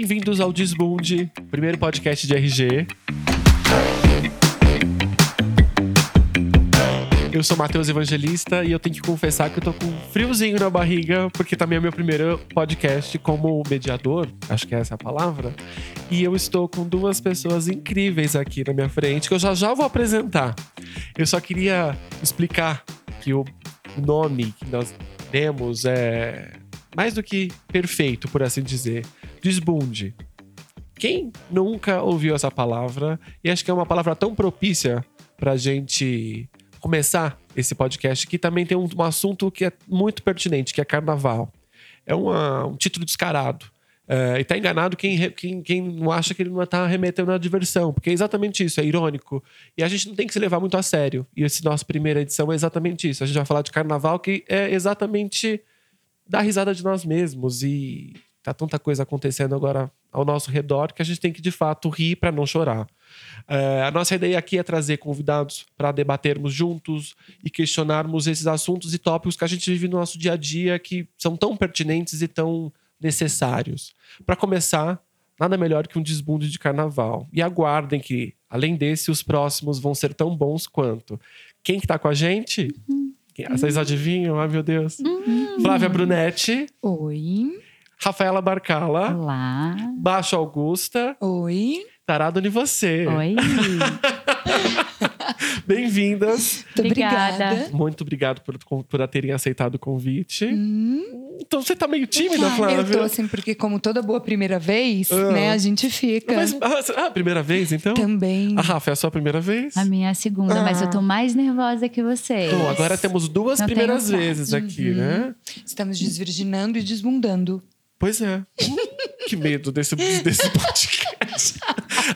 Bem-vindos ao Desbunde, primeiro podcast de RG. Eu sou Matheus Evangelista e eu tenho que confessar que eu tô com um friozinho na barriga, porque também é meu primeiro podcast como mediador, acho que é essa a palavra. E eu estou com duas pessoas incríveis aqui na minha frente, que eu já já vou apresentar. Eu só queria explicar que o nome que nós demos é mais do que perfeito, por assim dizer. Desbunde. Quem nunca ouviu essa palavra? E acho que é uma palavra tão propícia pra gente começar esse podcast, que também tem um, um assunto que é muito pertinente, que é carnaval. É uma, um título descarado. É, e tá enganado quem, quem, quem não acha que ele não tá remetendo à diversão, porque é exatamente isso, é irônico. E a gente não tem que se levar muito a sério. E esse nossa primeira edição é exatamente isso. A gente vai falar de carnaval, que é exatamente dar risada de nós mesmos. E tá tanta coisa acontecendo agora ao nosso redor que a gente tem que, de fato, rir para não chorar. É, a nossa ideia aqui é trazer convidados para debatermos juntos e questionarmos esses assuntos e tópicos que a gente vive no nosso dia a dia que são tão pertinentes e tão necessários. Para começar, nada melhor que um desbunde de carnaval. E aguardem que, além desse, os próximos vão ser tão bons quanto. Quem que tá com a gente? Uhum. Vocês adivinham? Ai, meu Deus. Uhum. Flávia Brunetti. Oi. Rafaela Barcala. Olá. Baixo Augusta. Oi. Tarado em você. Oi. Bem-vindas. Muito obrigada. Muito obrigado por, por terem aceitado o convite. Hum. Então você tá meio tímida, Flávia? Eu tô assim, porque como toda boa primeira vez, ah. né, a gente fica. Mas, ah, primeira vez, então? Também. A Rafa, é a sua primeira vez? A minha é a segunda, ah. mas eu tô mais nervosa que você. Bom, agora temos duas Não primeiras vezes aqui, uhum. né? Estamos desvirginando e desbundando. Pois é. que medo desse, desse podcast.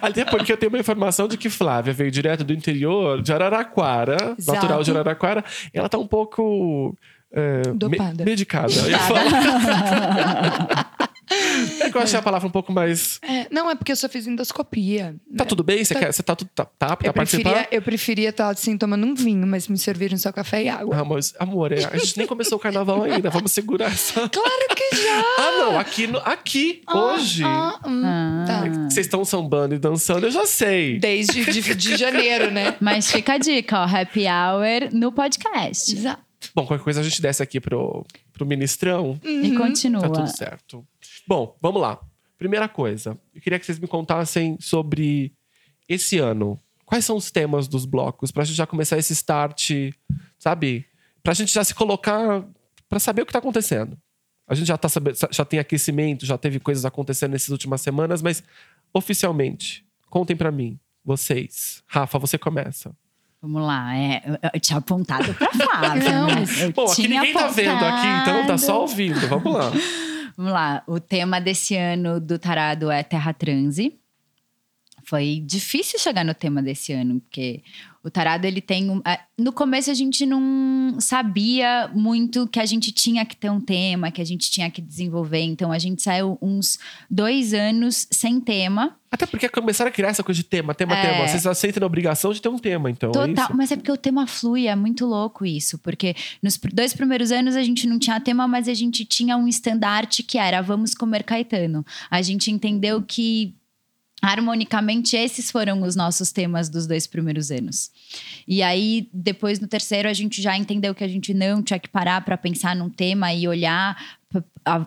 Até porque eu tenho uma informação de que Flávia veio direto do interior de Araraquara, Exato. natural de Araraquara. E ela tá um pouco. É, Dopada. Me medicada. Eu. É que eu achei a palavra um pouco mais. É, não, é porque eu só fiz endoscopia. Tá né? tudo bem? Você, tá... Quer, você tá, tá, tá apta a participar? Eu preferia estar assim, tomando um vinho, mas me serviram só café e água. Ah, mas, amor, é, a gente nem começou o carnaval ainda. Vamos segurar essa. Claro que já! ah, não. Aqui, no, aqui ah, hoje. Ah, hum, ah. Tá. Vocês estão sambando e dançando, eu já sei. Desde de, de janeiro, né? Mas fica a dica, ó. Happy hour no podcast. Exato. Bom, qualquer coisa a gente desce aqui pro, pro ministrão. Uhum. E continua. Tá tudo certo. Bom, vamos lá. Primeira coisa, eu queria que vocês me contassem sobre esse ano. Quais são os temas dos blocos? Pra gente já começar esse start, sabe? Pra gente já se colocar. para saber o que tá acontecendo. A gente já, tá sabendo, já tem aquecimento, já teve coisas acontecendo nessas últimas semanas, mas oficialmente, contem para mim, vocês. Rafa, você começa. Vamos lá, é, eu tinha apontado pra Flávia. Não, né? Bom, aqui ninguém apontado. tá vendo aqui, então tá só ouvindo. Vamos lá. Vamos lá. O tema desse ano do Tarado é Terra Transe. Foi difícil chegar no tema desse ano, porque o tarado, ele tem. Um, no começo, a gente não sabia muito que a gente tinha que ter um tema, que a gente tinha que desenvolver. Então, a gente saiu uns dois anos sem tema. Até porque começaram a criar essa coisa de tema, tema, é... tema. Vocês aceitam a obrigação de ter um tema, então. É Total, é mas é porque o tema flui, é muito louco isso. Porque nos dois primeiros anos a gente não tinha tema, mas a gente tinha um estandarte que era vamos comer Caetano. A gente entendeu que harmonicamente, esses foram os nossos temas dos dois primeiros anos. E aí, depois no terceiro, a gente já entendeu que a gente não tinha que parar para pensar num tema e olhar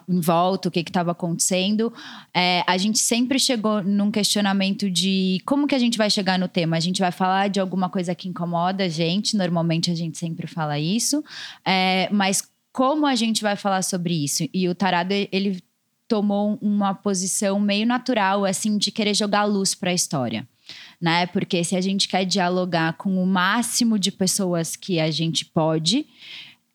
em volta o que estava acontecendo. É, a gente sempre chegou num questionamento de como que a gente vai chegar no tema. A gente vai falar de alguma coisa que incomoda a gente. Normalmente a gente sempre fala isso, é, mas como a gente vai falar sobre isso? E o Tarado ele tomou uma posição meio natural, assim, de querer jogar luz para a história. Né? Porque se a gente quer dialogar com o máximo de pessoas que a gente pode,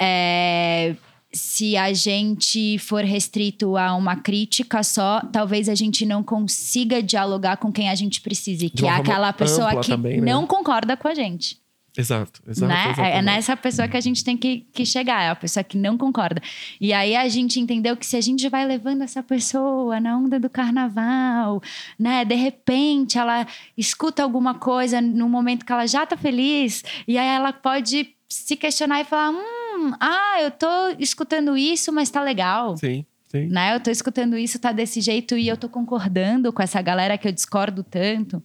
é, se a gente for restrito a uma crítica só, talvez a gente não consiga dialogar com quem a gente precise, que é aquela pessoa que também, né? não concorda com a gente. Exato, exato. Né? É nessa pessoa que a gente tem que, que chegar, é a pessoa que não concorda. E aí a gente entendeu que se a gente vai levando essa pessoa na onda do carnaval, né? De repente ela escuta alguma coisa no momento que ela já tá feliz, e aí ela pode se questionar e falar: hum, ah, eu tô escutando isso, mas tá legal. Sim. Sim. Né? Eu tô escutando isso, tá desse jeito e eu tô concordando com essa galera que eu discordo tanto.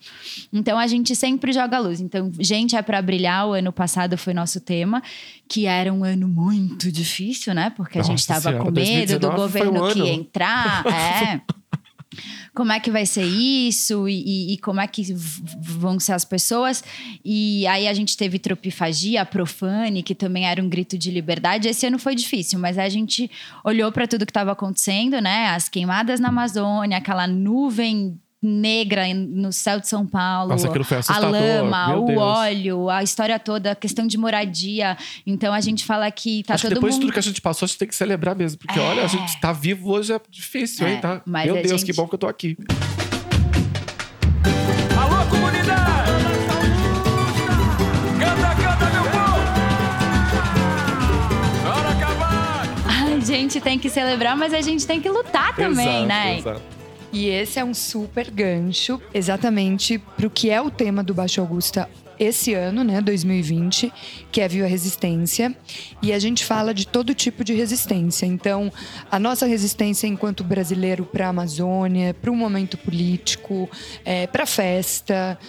Então a gente sempre joga a luz. Então, gente é para brilhar. O ano passado foi nosso tema, que era um ano muito difícil, né? Porque a Nossa gente tava Senhora, com medo do 2019 foi governo um que ia entrar. É. Como é que vai ser isso e, e- e como é que vão ser as pessoas? E aí a gente teve Tropifagia, Profane, que também era um grito de liberdade. Esse ano foi difícil, mas a gente olhou para tudo que estava acontecendo, né? As queimadas na Amazônia, aquela nuvem negra no céu de São Paulo, Nossa, aquilo foi a assustador. lama, Meu o Deus. óleo, a história toda, a questão de moradia. Então a gente fala que tá Acho que todo depois de mundo tudo que a gente passou, a gente tem que celebrar mesmo. Porque, É. olha, a gente tá vivo hoje é difícil, É, hein? Tá? mas Meu a Deus, gente- que bom que eu tô aqui. Alô, comunidade! Canta, canta, meu povo! Bora acabar! A gente tem que celebrar, mas a gente tem que lutar também, exato, né? Exato. E esse é um super gancho, exatamente para o que é o tema do Baixo Augusta esse ano, né, 2020, que é Viva Resistência. E a gente fala de todo tipo de resistência. Então, a nossa resistência enquanto brasileiro para a Amazônia, para o momento político, para a festa,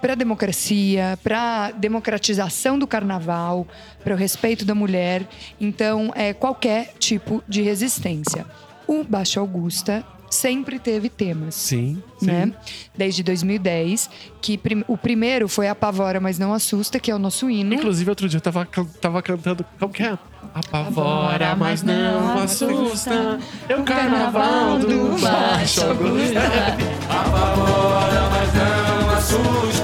para a democracia, para a democratização do carnaval, para o respeito da mulher. Então, é qualquer tipo de resistência. O Baixo Augusta sempre teve temas. Sim, sim. Né? Desde 2010, que prim- o primeiro foi Apavora, mas não assusta, que é o nosso hino. Inclusive, outro dia eu tava, tava cantando. Como que é? Apavora, mas não assusta. É o carnaval do Baixo Augusta. Apavora, mas não assusta.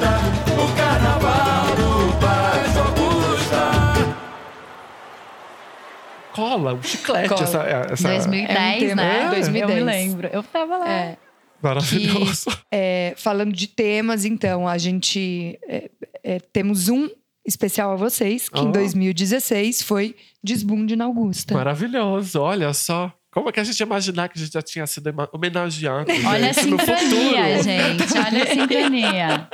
Cola, um chiclete. Cola. Essa, essa 2010, É um né? é, 2010. Eu me lembro. Eu tava lá. É, Maravilhoso. é, falando de temas, então, a gente é, é, temos um especial a vocês, que Oh. em 2016 foi Desbunde na Augusta. Maravilhoso. Olha só. Como é que a gente ia imaginar que a gente já tinha sido homenageado? Olha a gente, no sincronia, futuro? gente. Olha a sincronia.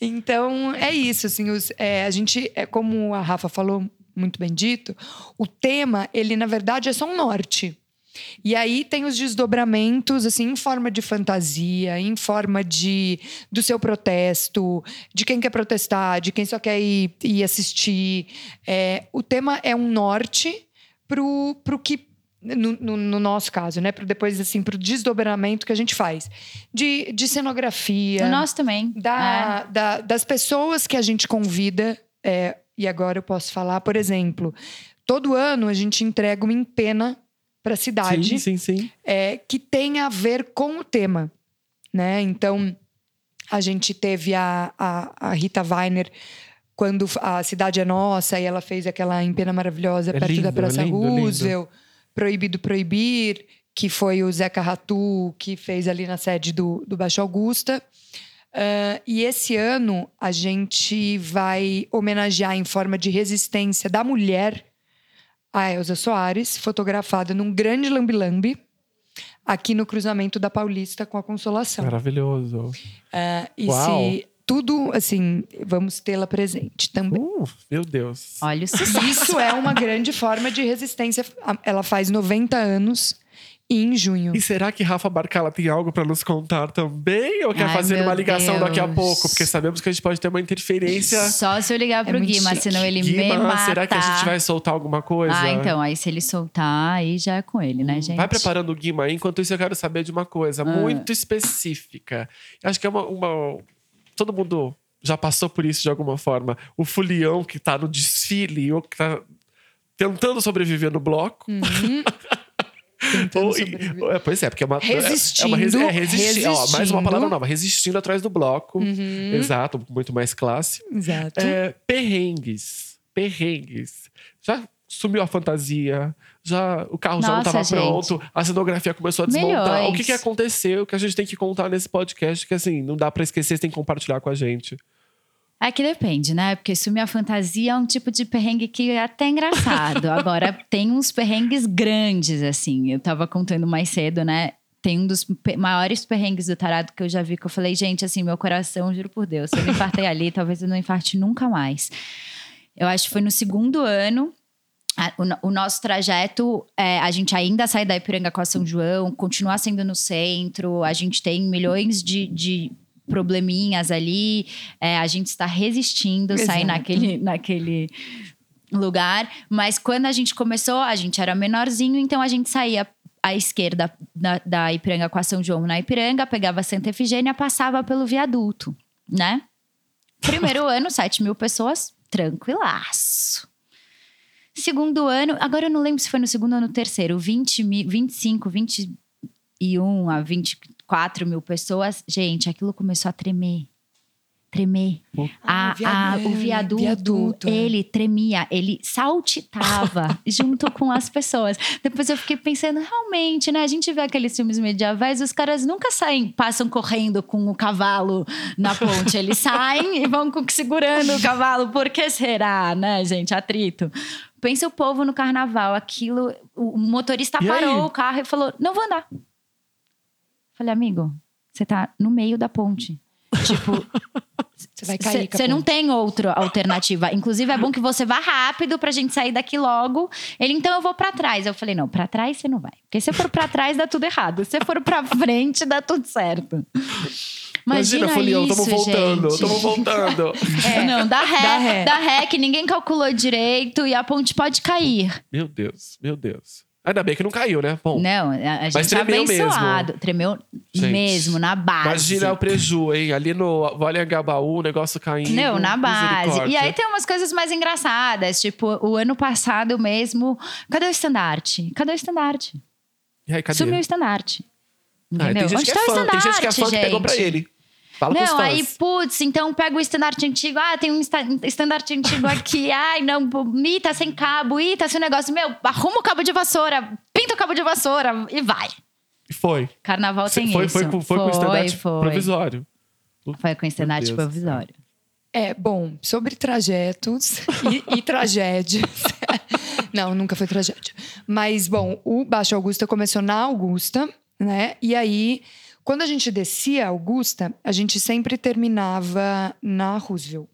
Então, é isso, assim, os- é, a gente, é como a Rafa falou muito bem dito, o tema, ele na verdade é só um norte. E aí tem os desdobramentos, assim, em forma de fantasia, em forma de do seu protesto, de quem quer protestar, de quem só quer ir, ir assistir. É, o tema é um norte pro, pro que no, no- no nosso caso, né? Pro depois, assim, pro desdobramento que a gente faz. De, de cenografia O nosso também. da, da- das pessoas que a gente convida. é, e agora eu posso falar, por exemplo, todo ano a gente entrega uma empena para a cidade Sim, sim, sim. é, que tem a ver com o tema, né? Então a gente teve a, a, a Rita Weiner quando a cidade é nossa e ela fez aquela empena maravilhosa É perto lindo, da é Praça lindo, é lindo. Roosevelt, Proibido Proibir, que foi o Zeca Ratu que fez ali na sede do, do Baixo Augusta. Ah, e esse ano a gente vai homenagear em forma de resistência da mulher a Elza Soares, fotografada num grande lambi-lambi aqui no cruzamento da Paulista com a Consolação. Maravilhoso. Ah, e Uau. se tudo, assim, vamos tê-la presente também. Uh, meu Deus. Olha o sucesso. Isso é uma grande forma de resistência. Ela faz 90 anos em junho. E será que Rafa Barcala tem algo pra nos contar também? Ou quer Ai, fazer uma ligação daqui a Deus. pouco? Porque sabemos que a gente pode ter uma interferência. Só se eu ligar pro É Guima, chique. senão ele me Guima, mata. será que a gente vai soltar alguma coisa? Ah, então. Aí se ele soltar, aí já é com ele, né, gente? Vai preparando o Guima aí. Enquanto isso, eu quero saber de uma coisa Ah. muito específica. Acho que é uma, uma- Todo mundo já passou por isso de alguma forma. O fulião que tá no desfile, ou que tá tentando sobreviver no bloco. Tentando Ou- e- é, pois é, porque é uma. Resistindo, É uma resi- é, resisti- ó, mais uma resistindo. palavra nova. Resistindo atrás do bloco. Uhum. Exato, muito mais classe. Exato. É, perrengues. Perrengues. Já sumiu a fantasia, já o carro já não Nossa, estava pronto, a cenografia começou a desmontar. Milhões. O que, que aconteceu que a gente tem que contar nesse podcast que assim, não dá pra esquecer, você tem que compartilhar com a gente. É que depende, né? Porque sumir a fantasia é um tipo de perrengue que é até engraçado. Agora, tem uns perrengues grandes, assim. Eu tava contando mais cedo, né? Tem um dos maiores perrengues do tarado que eu já vi, que eu falei, gente, assim, meu coração, juro por Deus, se eu não infartei ali, talvez eu não infarte nunca mais. Eu acho que foi no segundo ano o nosso trajeto, é, a gente ainda sai da Ipiranga com a São João, continua sendo no centro, a gente tem milhões de, de probleminhas ali, é, a gente está resistindo, sair Exato. naquele, naquele lugar. Mas quando a gente começou, a gente era menorzinho, então a gente saía à esquerda da, da Ipiranga com a São João na Ipiranga, pegava Santa Efigênia, passava pelo viaduto, né? Primeiro ano, 7 mil pessoas, tranquilaço. Segundo ano, agora eu não lembro se foi no segundo ou no terceiro, 20 mil, 25, 21 a 24 mil pessoas. Gente, aquilo começou a tremer. Tremer. Ah, A- o a- viaduto, o viaduto, viaduto, é. ele tremia, ele saltitava junto com as pessoas. Depois eu fiquei pensando, realmente, né? A gente vê aqueles filmes medievais, os caras nunca saem, passam correndo com o cavalo na ponte. Eles saem e vão segurando o cavalo. Por que será, né, gente? Atrito. Pensa o povo no carnaval, aquilo. O motorista E parou aí? o carro e falou: não vou andar. Falei, amigo, você tá no meio da ponte. Tipo, Você vai cair. você não tem outra alternativa. Inclusive, é bom que você vá rápido pra gente sair daqui logo. Ele, então eu vou pra trás. Eu falei, não, pra trás você não vai. Porque se for pra trás, dá tudo errado. Se for pra frente, dá tudo certo. Imagina, Imagina, Folião, isso, tamo voltando, gente. tamo voltando. É, não, dá ré, Dá ré. dá ré, que ninguém calculou direito e a ponte pode cair. meu Deus, meu Deus. Ainda bem que não caiu, né? Bom, Não, a, gente é tremeu mesmo. abençoado. Tremeu Gente, mesmo, na base. imagina o preju, hein? Ali no Vale Angabaú, o negócio caindo. Não, na base. E aí tem umas coisas mais engraçadas. Tipo, o ano passado mesmo. Cadê o estandarte? Cadê o estandarte? E aí, cadê? Sumiu o estandarte. Ah, Entendeu? tem gente Onde que é tá o fã, tem estandarte, gente que é fã que pegou pra gente? ele. Fala com os Não, fãs. aí, putz, então pega o estandarte antigo. Ah, tem um esta- estandarte antigo aqui. Ai, não, ih, tá sem cabo. Ih, tá sem negócio. Meu, arruma o cabo de vassoura, pinta o cabo de vassoura e vai. E foi. Carnaval tem foi, isso. foi, com- foi, com o estandarte foi. provisório. Foi com o estandarte provisório. É, bom, sobre trajetos e, e tragédias. Não, nunca foi tragédia. Mas, bom, o Baixo Augusta começou na Augusta, né? E aí, quando a gente descia a Augusta, a gente sempre terminava na Roosevelt.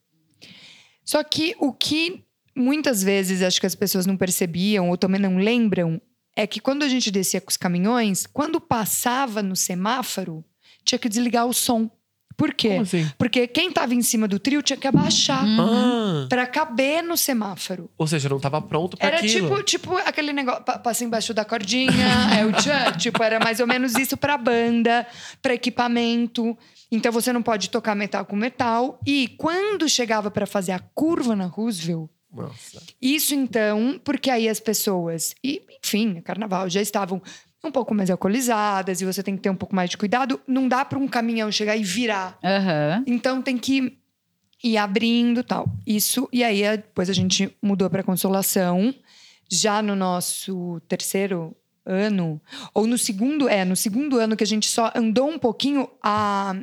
Só que o que muitas vezes acho que as pessoas não percebiam ou também não lembram é que quando a gente descia com os caminhões, quando passava no semáforo, tinha que desligar o som. Por quê? Como assim? Porque quem tava em cima do trio tinha que abaixar Ah, pra caber no semáforo. ou seja, não tava pronto pra Era aquilo. tipo, tipo aquele negócio, pa- passa embaixo da cordinha, é o tchan, tipo, era mais ou menos isso pra banda, pra equipamento. Então você não pode tocar metal com metal. E quando chegava pra fazer a curva na Roosevelt, Nossa. isso então, porque aí as pessoas, e enfim, carnaval, já estavam um pouco mais alcoolizadas e você tem que ter um pouco mais de cuidado. Não dá pra um caminhão chegar e virar Aham. então tem que ir abrindo tal. Isso, e aí eh, depois a gente mudou para Consolação, já no nosso terceiro ano, ou no segundo, é, no segundo ano que a gente só andou um pouquinho, a-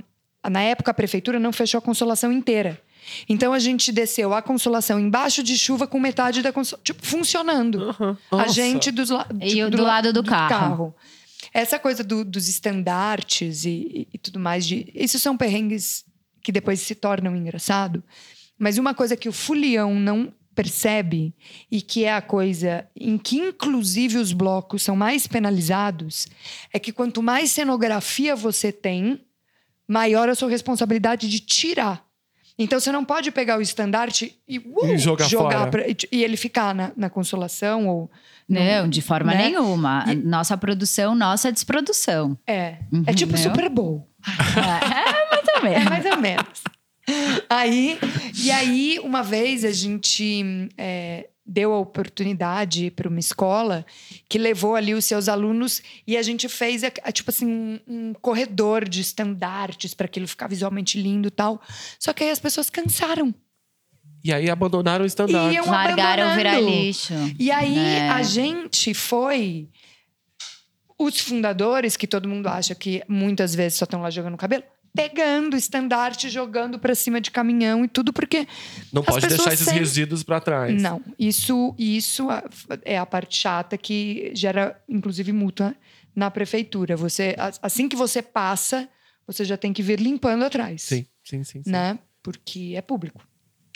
na época a prefeitura não fechou a Consolação inteira. Então a gente desceu a Consolação embaixo de chuva com metade da Consolação, tipo, funcionando. Aham. A gente dos la- E tipo, o do la- lado do carro. Essa coisa do- dos estandartes e, e- e tudo mais, de, isso são perrengues que depois se tornam engraçado. Mas uma coisa que o fulião não percebe e que é a coisa em que inclusive os blocos são mais penalizados é que quanto mais cenografia você tem, maior a sua responsabilidade de tirar. Então você não pode pegar o estandarte e, uh, E jogar fora. pra- e, e ele ficar na, na consolação ou Não, de forma né? nenhuma. Nossa produção, nossa desprodução. é Uhum, é tipo não? Super Bowl é, mais ou É menos. mais ou menos. Aí, e aí, uma vez a gente é, deu a oportunidade para uma escola que levou ali os seus alunos e a gente fez, a- a- tipo assim, um, um corredor de estandartes para aquilo ficar visualmente lindo e tal. Só que aí as pessoas cansaram. E aí abandonaram o estandarte. Iam Largaram virar lixo. E aí É. a gente foi. Os fundadores, que todo mundo acha que muitas vezes só estão lá jogando cabelo, pegando estandarte, jogando pra cima de caminhão e tudo, porque. Não pode deixar esses sempre- resíduos pra trás. Não, isso, isso é a parte chata que gera, inclusive, multa na prefeitura. Você, assim que você passa, você já tem que vir limpando atrás. Sim, sim, sim. sim. Né? Porque é público.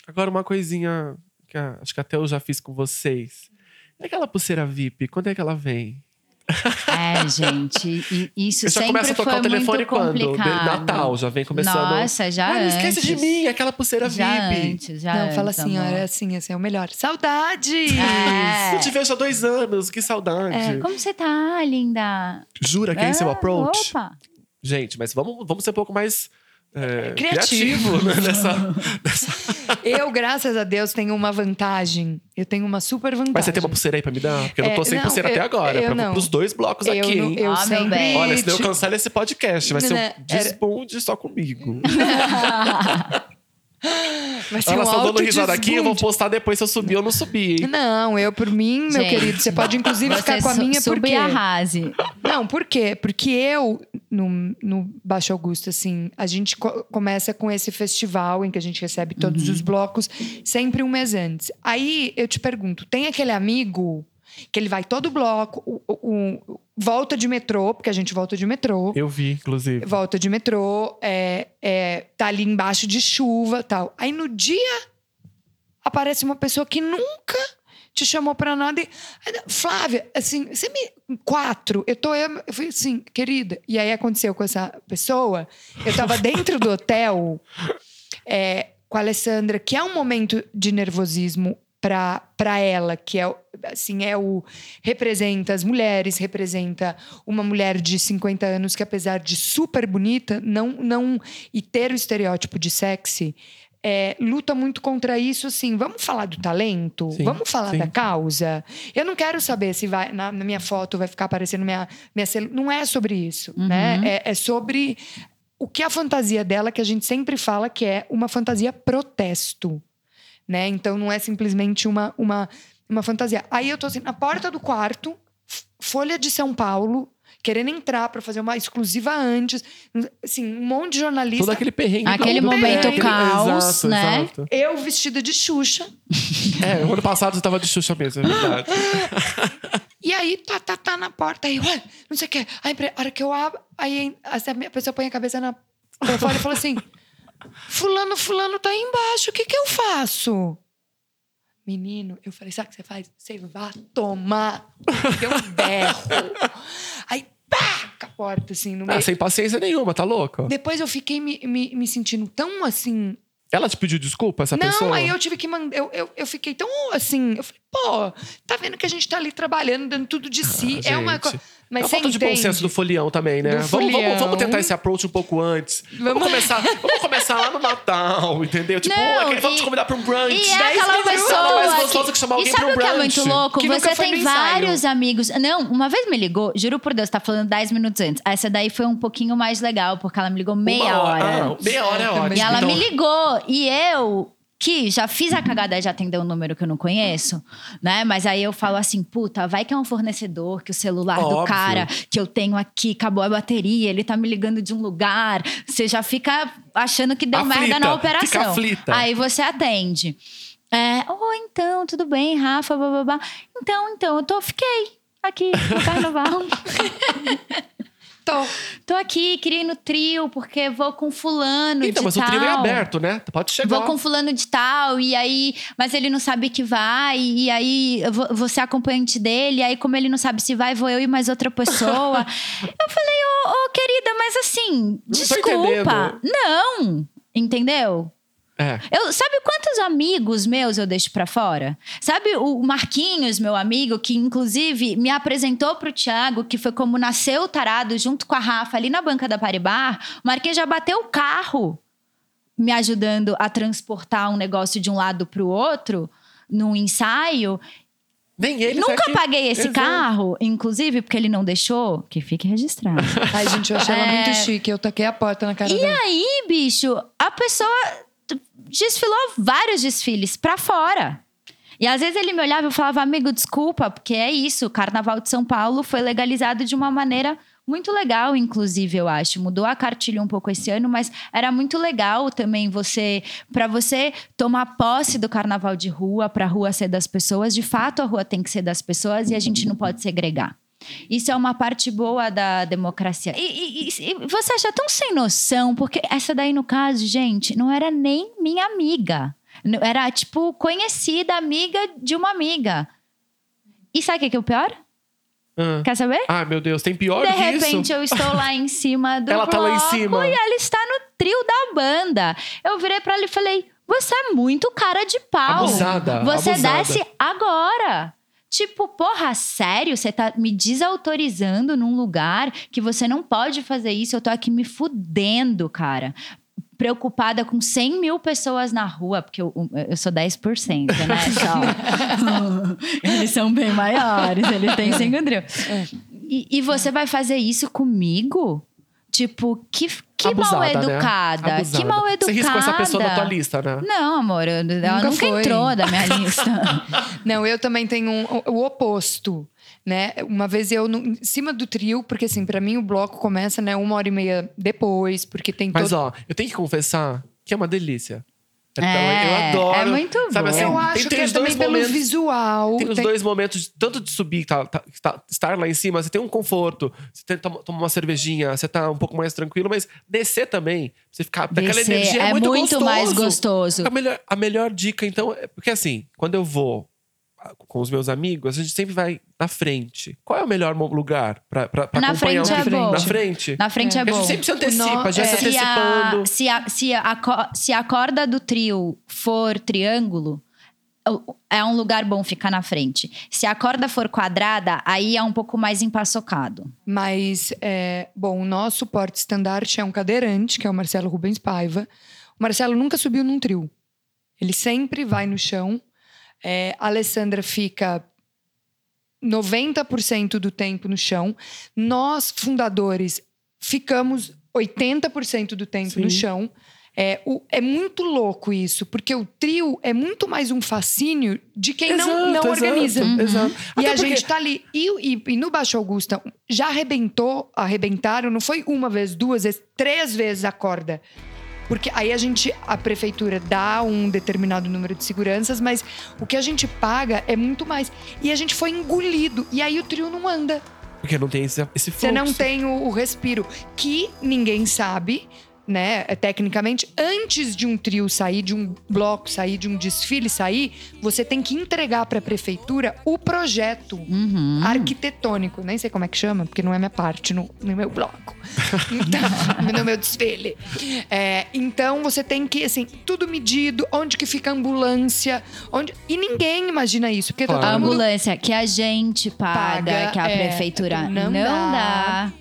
Agora, uma coisinha que acho que até eu já fiz com vocês. E aquela pulseira VIP, quando é que ela vem? É, gente, e isso já sempre começa a tocar foi o telefone muito quando? De. Natal, já vem começando. Nossa, já Ah, não antes. esquece de mim, aquela pulseira Já VIP. antes, já Não, antes, fala assim, amor. olha, assim, assim é o melhor. Saudades! É. Não te vejo há dois anos, que saudade. É, como você tá, linda? Jura que é esse é o approach? Opa! Gente, mas vamos, vamos ser um pouco mais é, Criativo. criativo né, nessa, nessa- Eu, graças a Deus, tenho uma vantagem. Eu tenho uma super vantagem. Mas você tem uma pulseira aí pra me dar? Porque eu não É, tô sem não, pulseira até eu- agora. eu Pra, não. pros dois blocos eu, aqui, não- hein? eu Ah, meu sempre bem. Olha, senão eu cancelo esse podcast. Vai ser um era- desbunde só comigo. Vai ser Ela um só dando risada aqui, eu vou postar depois se eu subir ou não subir, hein? Não, eu por mim, meu Gente, querido, você pode inclusive Você ficar com a su- minha sube porque arrase. Não, por quê? Porque eu, no, no Baixo Augusto, assim, a gente co- começa com esse festival em que a gente recebe todos os blocos, sempre um mês antes. Aí eu te pergunto: tem aquele amigo que ele vai todo bloco, o- o- o- volta de metrô, porque a gente volta de metrô. Eu vi, inclusive. Volta de metrô, é, é, tá ali embaixo de chuva tal. Aí no dia aparece uma pessoa que nunca te chamou pra nada e. Flávia, assim, você me. Quatro, eu tô. Eu, eu fui assim, querida. E aí aconteceu com essa pessoa. Eu tava dentro do hotel é, com a Alessandra, que é um momento de nervosismo pra ela, que é, o- assim, é o. Representa as mulheres, representa uma mulher de 50 anos que, apesar de super bonita, não, não e ter o estereótipo de sexy, é, luta muito contra isso, assim. Vamos falar do talento? Sim, vamos falar sim. da causa? Eu não quero saber se vai na, na minha foto vai ficar aparecendo minha, minha celu- Não é sobre isso, né? É, é sobre o que a fantasia dela, que a gente sempre fala que é uma fantasia protesto, né? Então não é simplesmente uma, uma, uma fantasia. Aí eu tô assim, na porta do quarto, Folha de São Paulo, querendo entrar pra fazer uma exclusiva antes, assim, um monte de jornalista. Todo aquele perrengue. Aquele do- momento aquele- caos, exato, né? Exato. Eu vestida de Xuxa. É, o ano passado você tava de Xuxa mesmo, é verdade. E aí, tá, tá, tá na porta. Aí, ué, não sei o quê. Aí, a hora que eu abro, aí assim, a pessoa põe a cabeça na, pra fora e fala assim: Fulano, Fulano tá aí embaixo, o que que eu faço? Menino, eu falei: sabe o que você faz? Você vai tomar. Deu um berro. Aí, pá, com a porta assim no meio. Ah, sem paciência nenhuma, tá louco? Depois eu fiquei me, me, me sentindo tão assim. Ela te pediu desculpa, essa não, pessoa? aí eu tive que mandar. Eu, eu, eu fiquei tão assim. Eu falei, pô, tá vendo que a gente tá ali trabalhando, dando tudo de si. Ah, é uma gente. coisa. É Mas uma você falta de bom senso do folião também, né? Do Vamos, vamos, folião. vamos tentar esse approach um pouco antes. Vamos, Vamos- começar, vamos começar lá no Natal, entendeu? Tipo, Não, aquele- vamos e- te convidar pra um brunch. E é 10 aquela pessoa. mais que- gostoso que chamar e alguém sabe pra um o que é brunch. muito louco? Que Você tem ensaio. vários amigos. Não, uma vez me ligou, juro por Deus, tá falando 10 minutos antes. Essa daí foi um pouquinho mais legal, porque ela me ligou meia Uma hora. Ah, meia hora é ótimo. E ela Então, me ligou. E eu, que já fiz a cagada de atender um número que eu não conheço, né? Mas aí eu falo assim, puta, vai que é um fornecedor, que o celular do Óbvio. cara que eu tenho aqui acabou a bateria, ele tá me ligando de um lugar. Você já fica achando que deu Aflita, merda na operação. Aí você atende. É, oh, então, tudo bem, Rafa, babá. Então, então, eu tô, fiquei aqui no carnaval. Aqui, queria ir no trio, porque vou com fulano Então, de mas o tal. trio é aberto, né? Pode chegar. Vou com fulano de tal, e aí, mas ele não sabe que vai, e aí vou ser acompanhante dele, e aí, como ele não sabe se vai, vou eu e mais outra pessoa. eu falei, ô, ô, querida, mas assim, tô desculpa. Não, entendeu? É. Eu, sabe quantos amigos meus eu deixo pra fora? Sabe o Marquinhos, meu amigo, que inclusive me apresentou pro Thiago, que foi como nasceu o tarado junto com a Rafa ali na banca da Paribar. O Marquinhos já bateu o carro me ajudando a transportar um negócio de um lado pro outro num ensaio. Nem ele Nunca aqui. paguei esse Exato. carro, inclusive porque ele não deixou, que fique registrado. Ai, gente, eu achei ela É. muito chique. Eu taquei a porta na cara E dela. aí, bicho, a pessoa desfilou vários desfiles pra fora. E às vezes ele me olhava e eu falava, amigo, desculpa, porque é isso. O Carnaval de São Paulo foi legalizado de uma maneira muito legal, inclusive, eu acho. Mudou a cartilha um pouco esse ano, mas era muito legal também você, para você tomar posse do carnaval de rua, pra rua ser das pessoas. De fato, a rua tem que ser das pessoas e a gente não pode segregar. Isso é uma parte boa da democracia. E, e- e- você acha tão sem noção, porque essa daí, no caso, gente, não era nem minha amiga. Era, tipo, conhecida, amiga de uma amiga. E sabe o que que é o pior? Ah. Quer saber? Ah, meu Deus, tem pior De que repente isso? eu estou lá em cima do Ela tá lá em bloco cima. e ela está no trio da banda. Eu virei pra ela e falei: "Você é muito cara de pau. Abusada, Você abusada. desce agora." Tipo, porra, sério? Você tá me desautorizando num lugar que você não pode fazer isso? Eu tô aqui me fudendo, cara. Preocupada com 100 mil pessoas na rua, porque eu, eu sou 10%, né? Só. eles são bem maiores, eles têm 5 trio. E, e você vai fazer isso comigo? Tipo, que, que mal Abusada, né? educada. Abusada. Que mal educada. Você riscou essa pessoa da tua lista, né? Não, amor, eu- ela Nunca nunca, foi. entrou da minha lista. Não, eu também tenho um- o, oposto, né? Uma vez eu no- em cima do trio, porque assim, pra mim o bloco começa, né, uma hora e meia depois, porque tem Mas todo... ó, eu tenho que confessar que é uma delícia. Então, É, eu adoro. é muito Sabe bom. assim, eu acho tem que é os dois também pelo momentos. visual. Tem os tem- dois momentos, tanto de subir, tá, tá- tá- estar lá em cima, você tem um conforto, você tem, toma, toma uma cervejinha, você tá um pouco mais tranquilo, mas descer também, você ficar daquela Descer energia é, é muito, muito gostoso. mais gostoso. A melhor, a melhor dica, então, é porque assim, quando eu vou com os meus amigos, a gente sempre vai na frente. Qual é o melhor lugar pra, pra, pra Na acompanhar frente um é bom. Na frente? Na frente é, a bom. gente sempre se antecipa, nó- já é. se se, a, antecipando. se, a, se, a, se a corda do trio for triângulo, é um lugar bom ficar na frente. Se a corda for quadrada, aí é um pouco mais empaçocado. Mas, é, bom, o nosso porte estandarte é um cadeirante, que é o Marcelo Rubens Paiva. O Marcelo nunca subiu num trio. Ele sempre vai no chão. É, a Alessandra fica 90% do tempo no chão. Nós, fundadores, ficamos 80% do tempo Sim. no chão. É, o- é muito louco isso, porque o trio é muito mais um fascínio de quem não, Exato, não exato, organiza. Exato. E Até a porque- gente tá ali. E, e- e no Baixo Augusta, já arrebentou, arrebentaram, não foi uma vez, duas vezes, três vezes a corda. Porque aí a gente, a prefeitura dá um determinado número de seguranças, mas o que a gente paga é muito mais. E a gente foi engolido. E aí o trio não anda. Porque não tem esse, esse fluxo. Você não tem o, o respiro. Que ninguém sabe, né? Tecnicamente, antes de um trio sair, de um bloco sair, de um desfile sair, você tem que entregar para a prefeitura o projeto Uhum. arquitetônico. Nem sei como é que chama, porque não é minha parte no, no meu bloco. Então, no meu desfile. É, então você tem que, assim, tudo medido, onde que fica a ambulância, onde. E ninguém imagina isso. Porque tá. A ambulância que a gente paga, Paga, que a é, prefeitura não não, dá. dá.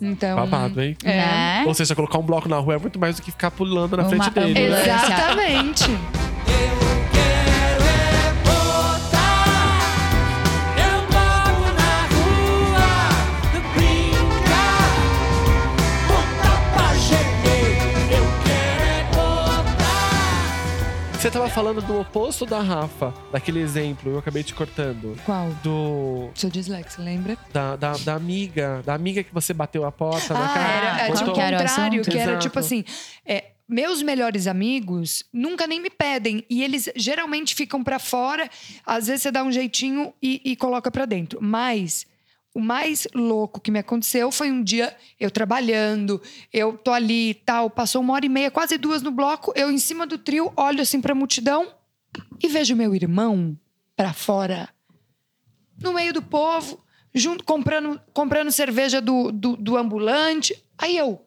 Então. Babado, hein? É. Né? Ou seja, colocar um bloco na rua é muito mais do que ficar pulando na Uma frente dele. né? Exatamente. Você tava falando do oposto da Rafa, daquele exemplo, eu acabei te cortando. Qual? Do. Sou dislexia, lembra? Da, da, da amiga. Da amiga que você bateu a porta na Ah, cara. era, tipo o que era o contrário, que era Exato. tipo assim. é, meus melhores amigos nunca nem me pedem. E eles geralmente ficam pra fora. Às vezes você dá um jeitinho e, e coloca pra dentro. Mas o mais louco que me aconteceu foi um dia eu trabalhando, eu tô ali e tal, passou uma hora e meia, quase duas no bloco, eu em cima do trio, olho assim pra multidão e vejo meu irmão pra fora, no meio do povo, junto, comprando, comprando cerveja do, do, do ambulante. Aí eu,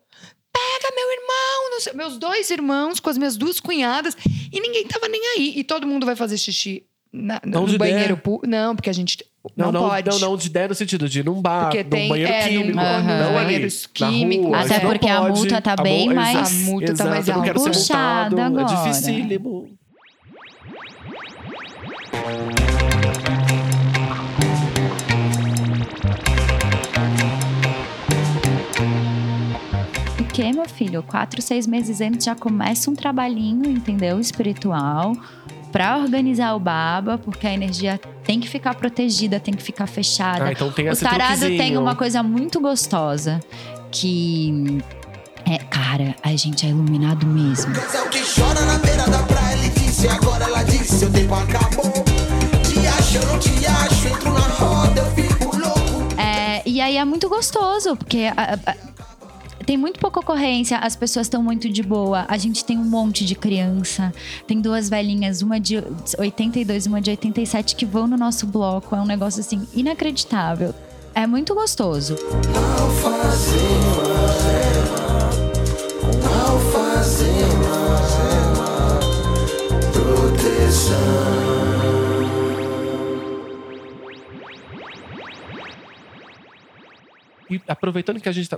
pega meu irmão, sei- meus dois irmãos com as minhas duas cunhadas, e ninguém tava nem aí. E todo mundo vai fazer xixi na- no Onde banheiro. Não, porque a gente não, Não, não, pode. não, não, de der no sentido de ir num bar, Porque num tem- banheiro é, num- químico. Aham. Não ali, químicos. rua, Até isso não porque a multa tá A bem mais- exato, A multa tá exato, mais eu não quero ser alta. multado. Puxada É agora. dificílimo. Porque, meu filho, quatro, seis meses antes já começa um trabalhinho, entendeu? Espiritual. Pra organizar o baba, porque a energia tem que ficar protegida, tem que ficar fechada. Ah, então tem o tarado tem truquezinho. uma coisa muito gostosa que. É, cara, a gente é iluminado mesmo. É o que chora na beira da praia, ele disse, agora ela disse, seu tempo acabou. Te acho, eu não te acho, entro na roda, eu fico louco. É, e aí é muito gostoso, porque a- a- tem muito pouca ocorrência, as pessoas estão muito de boa. A gente tem um monte de criança. Tem duas velhinhas, uma de 82 e uma de 87, que vão no nosso bloco. É um negócio assim inacreditável. É muito gostoso. E aproveitando que a gente tá,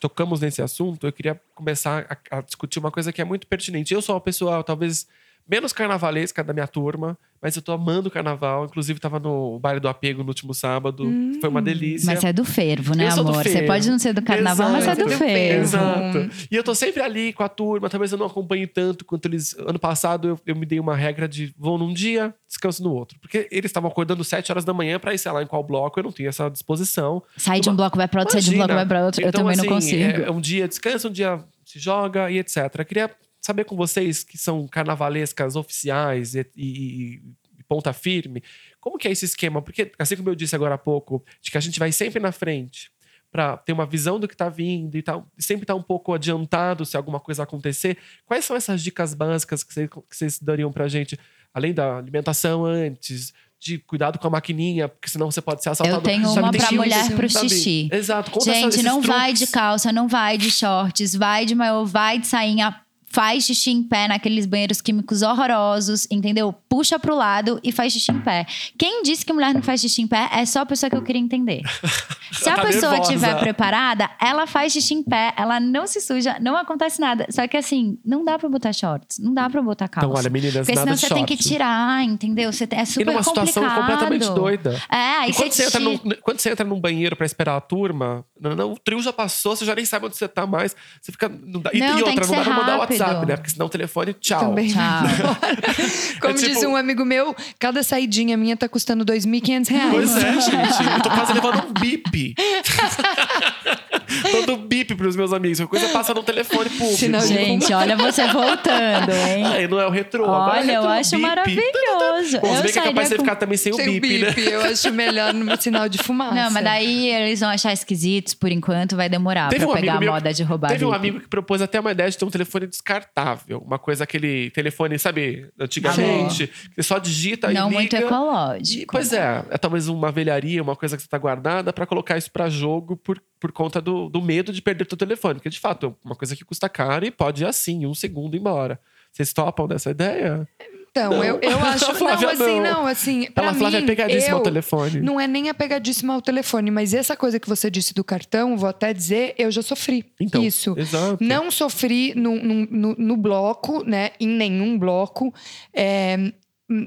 tocamos nesse assunto, eu queria começar a, a discutir uma coisa que é muito pertinente. Eu sou uma pessoa, talvez, menos carnavalesca da minha turma, mas eu tô amando o carnaval. Inclusive, tava no baile do apego no último sábado. Foi uma delícia. Mas é do fervo, né, Eu sou do amor? Você fervo. pode não ser do carnaval, mas é Exato. do fervo. Exato. E eu tô sempre ali com a turma, talvez eu não acompanhe tanto quanto eles. Ano passado eu, eu me dei uma regra de vou num dia, descanso no outro. Porque eles estavam acordando 7 horas da manhã pra ir, sei lá, em qual bloco, eu não tinha essa disposição. Sai de um bloco, vai pra outro, sai de um bloco, vai pra outro. eu Então, também não assim, consigo. É, é um dia descansa, um dia se joga e etc. Eu queria saber com vocês que são carnavalescas oficiais e, e- e ponta firme, como que é esse esquema? Porque, assim como eu disse agora há pouco, de que a gente vai sempre na frente para ter uma visão do que tá vindo e tal, e sempre tá um pouco adiantado se alguma coisa acontecer. Quais são essas dicas básicas que vocês, dariam pra gente, além da alimentação antes, de cuidado com a maquininha, porque senão você pode ser assaltado. Eu tenho uma que- mulher pro sabe? xixi. Exato. Conta Gente, esses não vai de truques. calça, não vai de shorts, vai de maiô, vai de sainha. Faz xixi em pé naqueles banheiros químicos horrorosos, entendeu? Puxa pro lado e faz xixi em pé. Quem disse que mulher não faz xixi em pé é só a pessoa que eu queria entender. Se a Tá pessoa estiver preparada, ela faz xixi em pé, ela não se suja, não acontece nada. Só que assim, não dá pra botar shorts, não dá pra botar calça. Então, olha, meninas, Porque senão você tem que tirar, entendeu? Você, é E super numa situação complicado. completamente doida. É, aí E quando você, entra num, quando você entra num banheiro pra esperar a turma, não, não, o trio já passou, você já nem sabe onde você tá mais. Você fica. Não dá, e, Não, e tem outra, não dá pra mandar o rápido. WhatsApp, né? Porque senão o telefone, tchau. Também. Tchau. Como É tipo- diz um amigo meu, cada saidinha minha tá custando 2.500 reais. Pois é, gente. Eu tô quase levando um bip. Dando bip pros meus amigos. A coisa passa no telefone público. Sinal Gente, olha você voltando, hein? Aí não é o retrô. agora é Olha, eu acho bip. maravilhoso. Bom, se bem que é capaz de com- ficar também sem o Sem o bip, bip, né? eu acho melhor no sinal de fumaça. Não, mas daí eles vão achar esquisitos por enquanto, vai demorar Teve pra um pegar a meu- moda de roubar Teve um amigo que propôs até uma ideia de ter um telefone descartável. Uma coisa, aquele telefone, sabe, antigamente, que você só digita e Não muito E, ecológico. pois é, é talvez uma velharia, uma coisa que você tá guardada pra colocar isso pra jogo por, por conta do, do medo de perder teu telefone. Porque, de fato, é uma coisa que custa caro e pode ir assim, um segundo embora. Vocês topam dessa ideia? Então, Não. eu, eu acho. A Flávia não, assim, não. não, assim. Pra Ela, Flávia, é pegadíssima ao telefone. Não é nem apegadíssima ao telefone, mas essa coisa que você disse do cartão, vou até dizer, eu já sofri. Então, Isso. exato. Não sofri no, no, no- no bloco, né? Em nenhum bloco. é,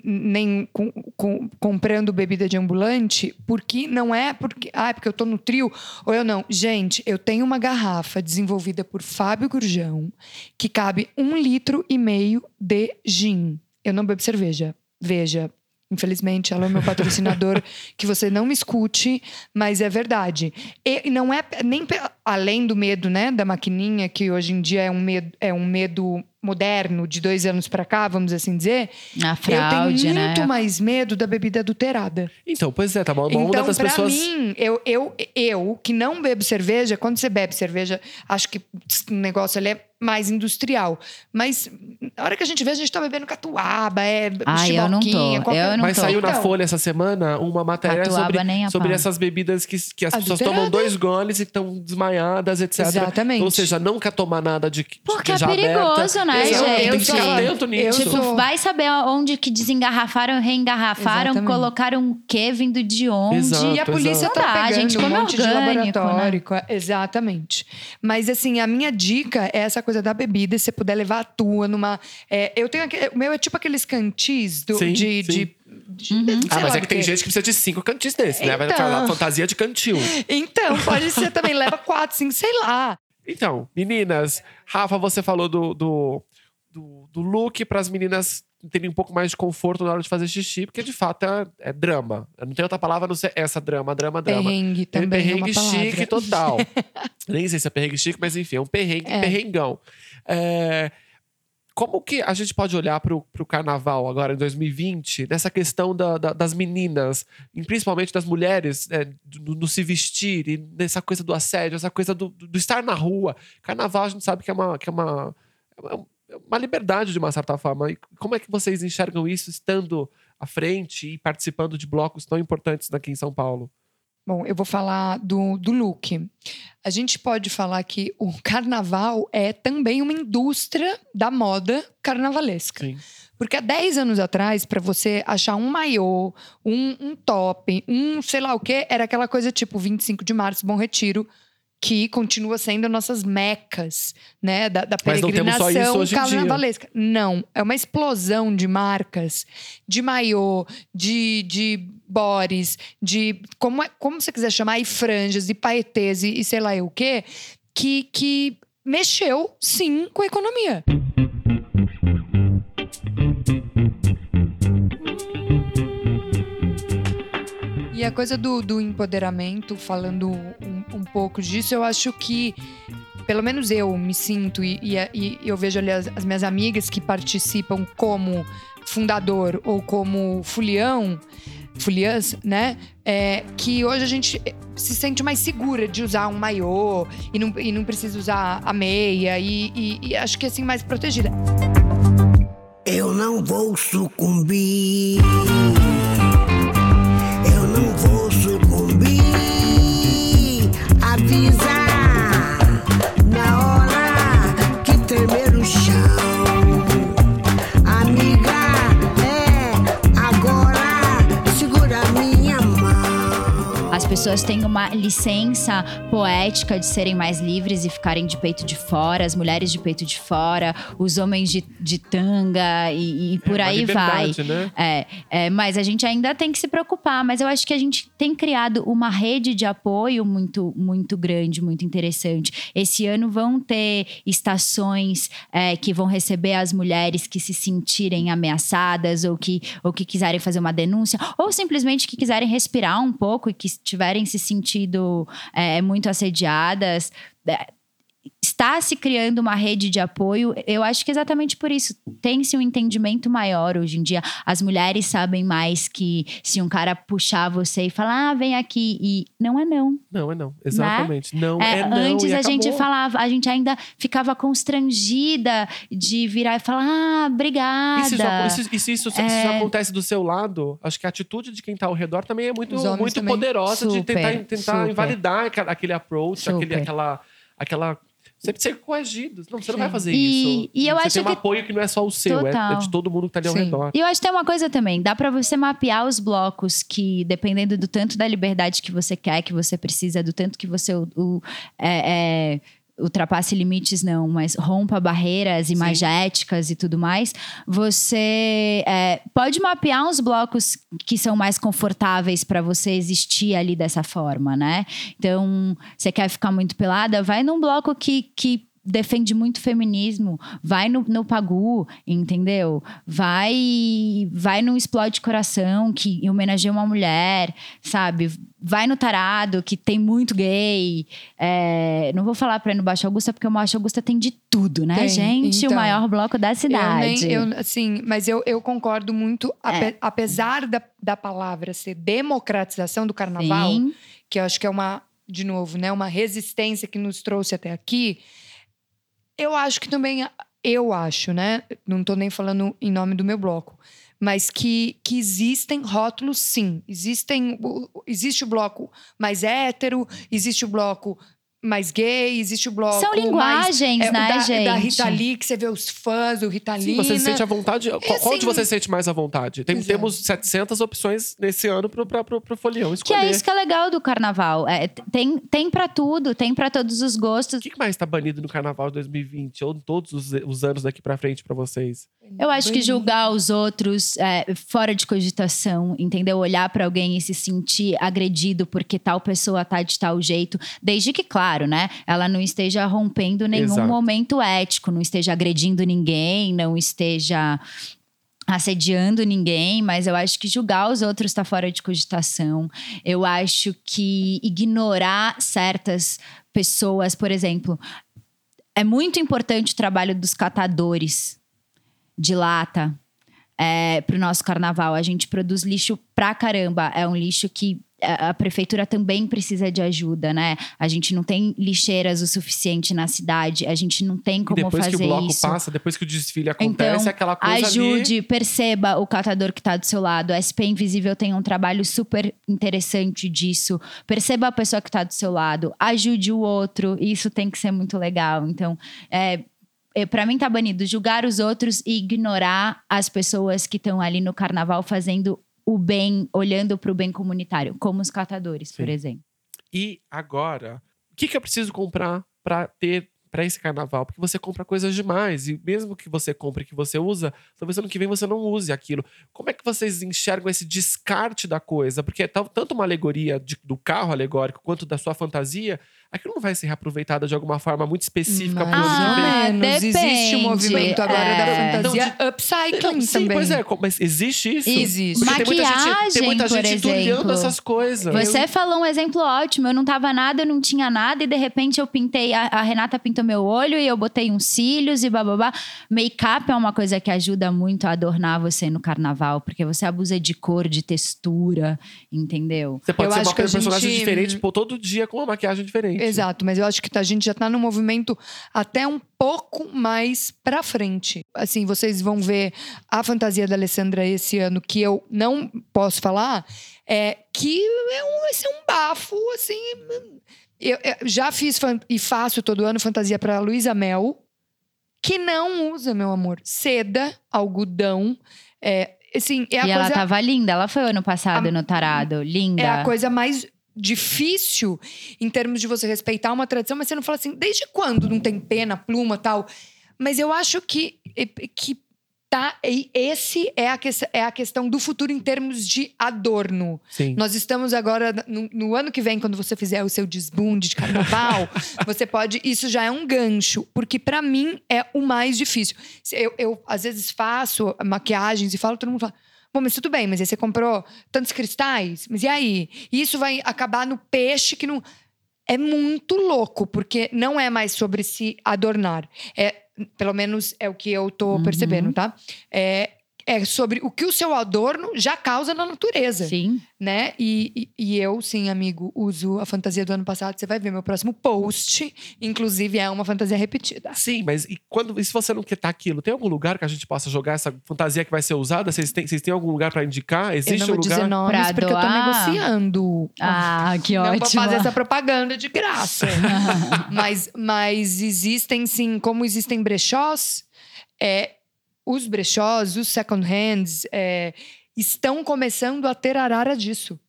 nem com- com- comprando bebida de ambulante, porque não é porque, ah, é porque eu tô no trio, ou eu não. Gente, eu tenho uma garrafa desenvolvida por Fábio Gurjão que cabe um litro e meio de gin. Eu não bebo cerveja. Veja. Infelizmente, ela é o meu patrocinador, que você não me escute, mas é verdade. E não é nem além do medo, né, da maquininha, que hoje em dia é um medo, é um medo moderno, de dois anos pra cá, vamos assim dizer. A fraude, eu tenho né? muito mais medo da bebida adulterada. Então, pois é, tá bom. Uma onda Então, das pra pessoas. mim, eu, eu, eu que não bebo cerveja, quando você bebe cerveja, acho que o negócio ali é mais industrial. Mas na hora que a gente vê, a gente tá bebendo catuaba, é Ah, eu não tô. qualquer- Eu não Mas tô. saiu na Então. Folha essa semana uma matéria Catuaba sobre, sobre essas bebidas que, que as pessoas tomam dois goles e estão desmaiadas, etc. Exatamente. Ou seja, não quer tomar nada de de Porque é já perigoso, aberta. né, Exato, gente? Tem que Eu ficar atento nisso. eu Tipo, sou- vai saber onde que desengarrafaram, reengarrafaram, Exatamente. colocaram o quê vindo de onde. Exato. E a polícia Não tá dá, pegando gente, um come monte de orgânico, laboratório. Exatamente. Mas assim, a minha dica é essa coisa da bebida, se você puder levar a tua numa... é, eu tenho aquele, o meu é tipo aqueles cantis do, Sim, de... sim. de- de- Uhum. Ah, mas é que tem gente que precisa de cinco cantis desses, né? Vai Então. falar fantasia de cantil. Então, pode ser também, leva quatro, cinco, sei lá. Então, meninas, Rafa, você falou do, do, do, do look para as meninas terem um pouco mais de conforto na hora de fazer xixi, porque de fato é, é drama. Eu não tem outra palavra não ser essa drama, drama, drama. Perrengue também é perrengue palavra. chique total. Nem sei se é perrengue chique, mas enfim, é um perrengue, É. perrengão. É, como que a gente pode olhar para o carnaval agora, em 2020, nessa questão da- da- das meninas, principalmente das mulheres, é, se vestir, e nessa coisa do assédio, essa coisa do, do estar na rua. Carnaval a gente sabe que é uma, que é é uma- é uma liberdade, de uma certa forma. E como é que vocês enxergam isso estando à frente e participando de blocos tão importantes aqui em São Paulo? Bom, eu vou falar do, do look. A gente pode falar que o carnaval é também uma indústria da moda carnavalesca. Sim. Porque há 10 anos atrás, para você achar um maiô, um, um top, um sei lá o quê, era aquela coisa tipo 25 de março, Bom Retiro, que continua sendo nossas mecas, né? Da, da peregrinação carnavalesca. Não, é uma explosão de marcas, de maiô, de, de bores, de como, é- como você quiser chamar, e franjas, e paetês, e, e sei lá eu o quê, que, que mexeu, sim, com a economia. E a coisa do, do empoderamento, falando um, um pouco disso, eu acho que, pelo menos eu me sinto, e, e, e eu vejo ali as, as minhas amigas que participam como fundador ou como fulião, fuliãs, né? É, que hoje a gente se sente mais segura de usar um maiô e não, e não precisa usar a meia, e, e- e acho que assim, mais protegida. Eu não vou sucumbir. Pessoas têm uma licença poética de serem mais livres e ficarem de peito de fora, as mulheres de peito de fora, os homens de, de tanga e, e por É aí vai. Né? É, é, mas a gente ainda tem que se preocupar. Mas eu acho que a gente tem criado uma rede de apoio muito, muito grande, muito interessante. Esse ano vão ter estações é, que vão receber as mulheres que se sentirem ameaçadas ou que, ou que quiserem fazer uma denúncia, ou simplesmente que quiserem respirar um pouco e que tiverem se sentido é, muito assediadas. É, Está se criando uma rede de apoio, eu acho que exatamente por isso. Tem-se um entendimento maior hoje em dia. As mulheres sabem mais que se um cara puxar você e falar, ah, vem aqui, e não é não. Não, é não. Exatamente. Não É, é não. antes e a gente acabou. falava, a gente ainda ficava constrangida de virar e falar, ah, obrigada. E se, isso, se isso É. já acontece do seu lado, acho que a atitude de quem tá ao redor também é muito, muito também. poderosa de Super, tentar, tentar super. invalidar aquele approach, aquele, aquela, aquela. Sempre ser coagido. Não, você não Sim. vai fazer E- isso. e eu você acho tem um que- apoio que não é só o seu, é, Total. é de todo mundo que tá ali ao Sim. redor. E eu acho que tem uma coisa também, dá pra você mapear os blocos que, dependendo do tanto da liberdade que você quer, que você precisa, do tanto que você o, o- é, é, ultrapasse limites, não, mas rompa barreiras imagéticas e tudo mais, você é, pode mapear uns blocos que são mais confortáveis pra você existir ali dessa forma, né? Então, você quer ficar muito pelada, vai num bloco que. que defende muito feminismo, vai no, no Pagu, entendeu? Vai vai no Explode Coração, que homenageia uma mulher, sabe? Vai no Tarado, que tem muito gay. É, não vou falar pra ir no Baixo Augusta, porque o Baixo Augusta tem de tudo, né, Tem, gente? então. o maior bloco da cidade. Eu nem, eu, assim, mas eu, eu concordo muito, ape- apesar da, da palavra ser democratização do carnaval, Sim. que eu acho que é uma, de novo, né, uma resistência que nos trouxe até aqui. Eu acho que também, eu acho, né? Não tô nem falando em nome do meu bloco, mas que, que existem rótulos, sim. Existem, existe o bloco mais hétero, existe o bloco mais gay, existe o bloco São mais linguagens, é, o né, da, gente? Da Rita Lee, que você vê os fãs, o Rita Lee. Sim, você se sente à vontade. Qual, qual de assim- você se sente mais à vontade? Tem- Exato. temos 700 opções nesse ano pro, pra, pro, pro folião Que escolher. é isso que é legal do carnaval. É, tem, tem para tudo, tem pra todos os gostos. O que que mais tá banido no carnaval de 2020? Ou todos os, os anos daqui pra frente pra vocês? Eu acho que julgar os outros é, fora de cogitação, entendeu? Olhar pra alguém e se sentir agredido porque tal pessoa tá de tal jeito, desde que, claro, né? Ela não esteja rompendo nenhum Exato. momento ético, não esteja agredindo ninguém, não esteja assediando ninguém, mas eu acho que julgar os outros está fora de cogitação. Eu acho que ignorar certas pessoas, por exemplo, é muito importante o trabalho dos catadores de lata é, para o nosso carnaval. A gente produz lixo pra caramba. É um lixo que a prefeitura também precisa de ajuda, né? A gente não tem lixeiras o suficiente na cidade, a gente não tem como depois fazer que o bloco isso. passa, depois que o desfile acontece, Então, aquela coisa Ajude, ali. perceba o catador que está do seu lado. A SP Invisível tem um trabalho super interessante disso. Perceba a pessoa que está do seu lado. Ajude o outro. Isso tem que ser muito legal. Então, é, é, para mim tá banido julgar os outros e ignorar as pessoas que estão ali no carnaval fazendo o bem, olhando para o bem comunitário, como os catadores, por Sim. exemplo. E agora, o que, que eu preciso comprar pra ter para esse carnaval? Porque você compra coisas demais e mesmo que você compre que você usa, talvez ano que vem você não use aquilo. Como é que vocês enxergam esse descarte da coisa? Porque é tanto uma alegoria de- do carro alegórico quanto da sua fantasia, aquilo não vai ser reaproveitado de alguma forma muito específica vem. Ah, menos. Existe o depende. movimento agora É. da fantasia Não, upcycling Sim, também. pois é, mas existe isso? Existe. Porque tem muita gente, tem Maquiagem, muita gente essas coisas. Você falou um exemplo ótimo. Eu não tava nada, eu não tinha nada, e de repente eu pintei. A, a Renata pintou meu olho e eu botei uns cílios e bababá. Make-up é uma coisa que ajuda muito a adornar você no carnaval, porque você abusa de cor, de textura, entendeu? Você pode Eu ser acho uma personagem gente- diferente pô, todo dia com uma maquiagem diferente. Exato, mas eu acho que a gente já tá num movimento até um pouco mais pra frente. Assim, vocês vão ver a fantasia da Alessandra esse ano, que eu não posso falar, é que é um, ser um bafo, assim. Eu, eu já fiz e faço todo ano fantasia pra Luísa Mel, que não usa, meu amor, seda, algodão. É, assim, é e ela coisa tava linda. Ela foi ano passado A- no Tarado. Linda. é a coisa mais difícil em termos de você respeitar uma tradição, mas você não fala assim, desde quando não tem pena, pluma tal? Mas eu acho que, que tá. e Esse é a, que, é a questão do futuro em termos de adorno. Sim. Nós estamos agora, no, no ano que vem, quando você fizer o seu desbunde de carnaval, você pode. Isso já é um gancho, porque pra mim é o mais difícil. Eu, eu, às vezes, faço maquiagens e falo, todo mundo fala. Bom, mas tudo bem, mas aí você comprou tantos cristais? Mas e aí? Isso vai acabar no peixe que não. É muito louco, porque não é mais sobre se adornar. É, pelo menos é o que eu tô Uhum. percebendo, tá? É, é sobre o que o seu adorno já causa na natureza Sim. né? E, e, e eu, sim, amigo, uso a fantasia do ano passado. Você vai ver meu próximo post. Inclusive, é uma fantasia repetida. Sim, mas e quando e se você não quer estar aquilo, tem algum lugar que a gente possa jogar essa fantasia que vai ser usada? Vocês têm, vocês têm algum lugar pra indicar? eu Existe não um vou lugar? dizer nomes Pra porque eu tô doar? negociando. Ah, que não vou ótimo. fazer essa propaganda de graça. mas, mas existem, sim, como existem brechós, é, os brechós, os second hands, é, estão começando a ter arara disso.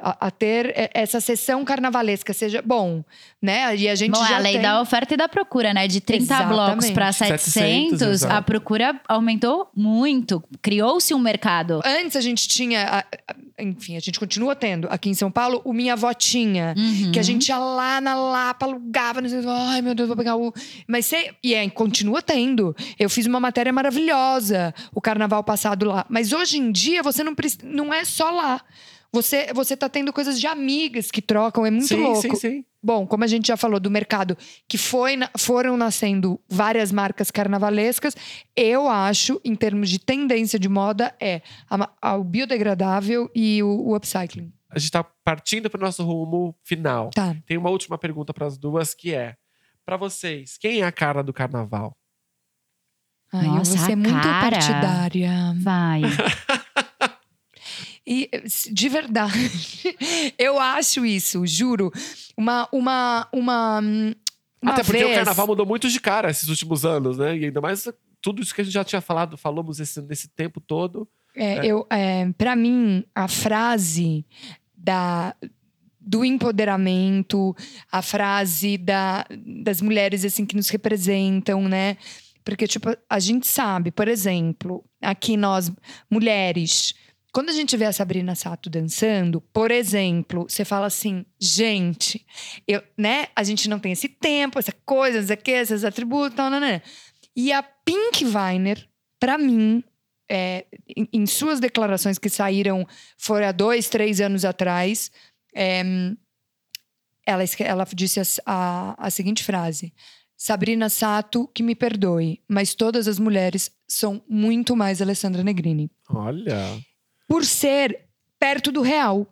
A, a ter essa sessão carnavalesca, seja bom, né? E a gente Bom, é já a lei tem... da oferta e da procura, né? De 30 Exatamente. blocos para 700, 700, a procura aumentou muito. Criou-se um mercado. Antes a gente tinha, a- enfim, a gente continua tendo aqui em São Paulo o Minha Votinha. Uhum. Que a gente ia lá na Lapa, alugava, não sei, ai meu Deus, vou pegar o. Mas você. E é, continua tendo. Eu fiz uma matéria maravilhosa o carnaval passado lá. Mas hoje em dia você não, não é só lá. Você, você tá tendo coisas de amigas que trocam, é muito sim, louco. sim, sim. Bom, como a gente já falou do mercado, que foi, foram nascendo várias marcas carnavalescas, eu acho, em termos de tendência de moda, é a a- o biodegradável e o, o upcycling. A gente tá partindo pro nosso rumo final. Tá. Tem uma última pergunta para as duas que é: Pra vocês, quem é a cara do carnaval? Ai, Nossa, eu vou ser muito partidária. Vai. E, de verdade, eu acho isso, juro. Uma. uma, uma, uma Até porque vez, o carnaval mudou muito de cara esses últimos anos, né? E ainda mais tudo isso que a gente já tinha falado, falamos esse, nesse tempo todo. É, eu, é, para mim, a frase da, do empoderamento, a frase da, das mulheres assim que nos representam, né? Porque, tipo, a gente sabe, por exemplo, aqui nós, mulheres, quando a gente vê a Sabrina Sato dançando, por exemplo, você fala assim, gente, eu, né? A gente não tem esse tempo, essa coisa, o quê, esses atributos, tal, não, não. E a Pink Weiner, pra mim, é, em, em suas declarações que saíram foram há dois, três anos atrás, é, ela, ela disse as- a, a seguinte frase: Sabrina Sato, que me perdoe, mas todas as mulheres são muito mais Alessandra Negrini. Olha. Por ser perto do real.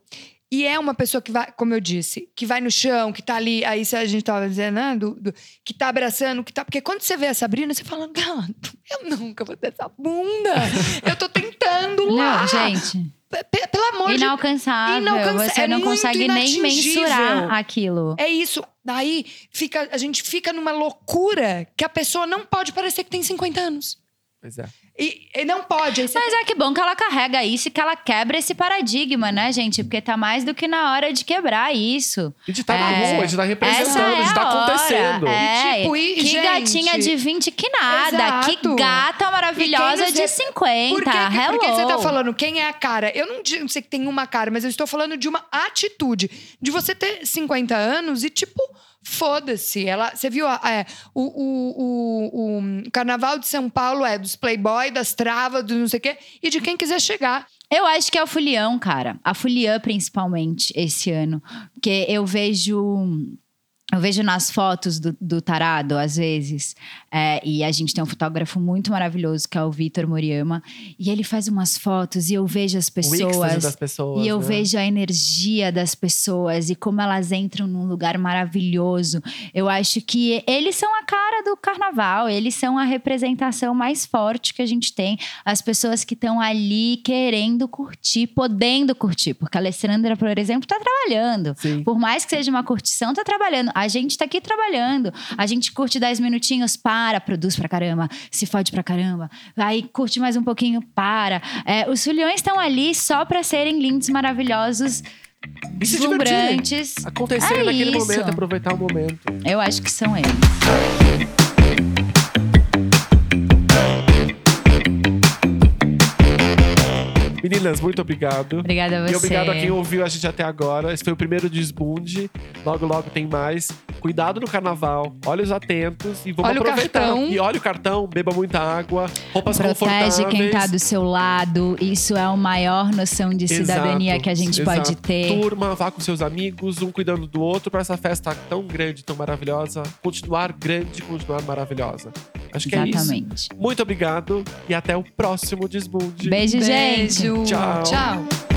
E é uma pessoa que vai, como eu disse, que vai no chão, que tá ali, aí se a gente tava dizendo, né, do- do- que tá abraçando, que tá. Porque quando você vê a Sabrina, você fala, gato, eu nunca vou ter essa bunda. eu tô tentando lá. Não, gente. P- Pelo amor de Inalcançável. Inalcança- Você é não consegue nem mensurar aquilo. É isso. Daí fica, a gente fica numa loucura que a pessoa não pode parecer que tem 50 anos. Pois é. E, e não pode. Você Mas é que bom que ela carrega isso e que ela quebra esse paradigma, né, gente? Porque tá mais do que na hora de quebrar isso. E de estar na É. rua, de estar Essa representando, é de estar hora. acontecendo. É. E, tipo, e, que gente, gatinha de 20 que nada. Que Exato. gata maravilhosa de nos- 50. Por que, que- Hello. porque você tá falando quem é a cara? Eu não, não sei que tem uma cara, mas eu estou falando de uma atitude. De você ter 50 anos e, tipo, foda-se. Ela, você viu? é, o, o, o, o Carnaval de São Paulo é dos playboy, das travas, do não sei o quê, e de quem quiser chegar. Eu acho que é o Fulião, cara. A Fuliã, principalmente, esse ano. Porque eu vejo. Eu vejo nas fotos do, do Tarado, às vezes, é, e a gente tem um fotógrafo muito maravilhoso, que é o Vitor Moriyama, e ele faz umas fotos e eu vejo as pessoas. das pessoas. E eu né? vejo a energia das pessoas e como elas entram num lugar maravilhoso. Eu acho que eles são a cara do carnaval, eles são a representação mais forte que a gente tem. As pessoas que estão ali querendo curtir, podendo curtir. Porque a Alessandra, por exemplo, tá trabalhando. Sim. Por mais que seja uma curtição, tá trabalhando. A gente tá aqui trabalhando. A gente curte 10 minutinhos, para, produz pra caramba, se fode pra caramba. Aí curte mais um pouquinho, para. É, os fulhões estão ali só pra serem lindos, maravilhosos, E se deslumbrantes. Acontecer É naquele isso. momento, aproveitar o momento. Eu acho que são eles. Meninas, muito obrigado. Obrigada a você. E obrigado a quem ouviu a gente até agora. Esse foi o primeiro desbunde. Logo, logo tem mais. Cuidado no carnaval. Olhos atentos e vamos Olha o aproveitar. cartão. E olha o cartão, beba muita água, roupas Protege confortáveis. quem tá do seu lado. Isso é a maior noção de cidadania Exato, que a gente exato. pode ter. Turma, vá com seus amigos, um cuidando do outro para essa festa tão grande, tão maravilhosa, continuar grande, continuar maravilhosa. Acho que é isso. Exatamente. Muito obrigado e até o próximo desbunde. Beijo, gente. Beijo. Tchau. Tchau.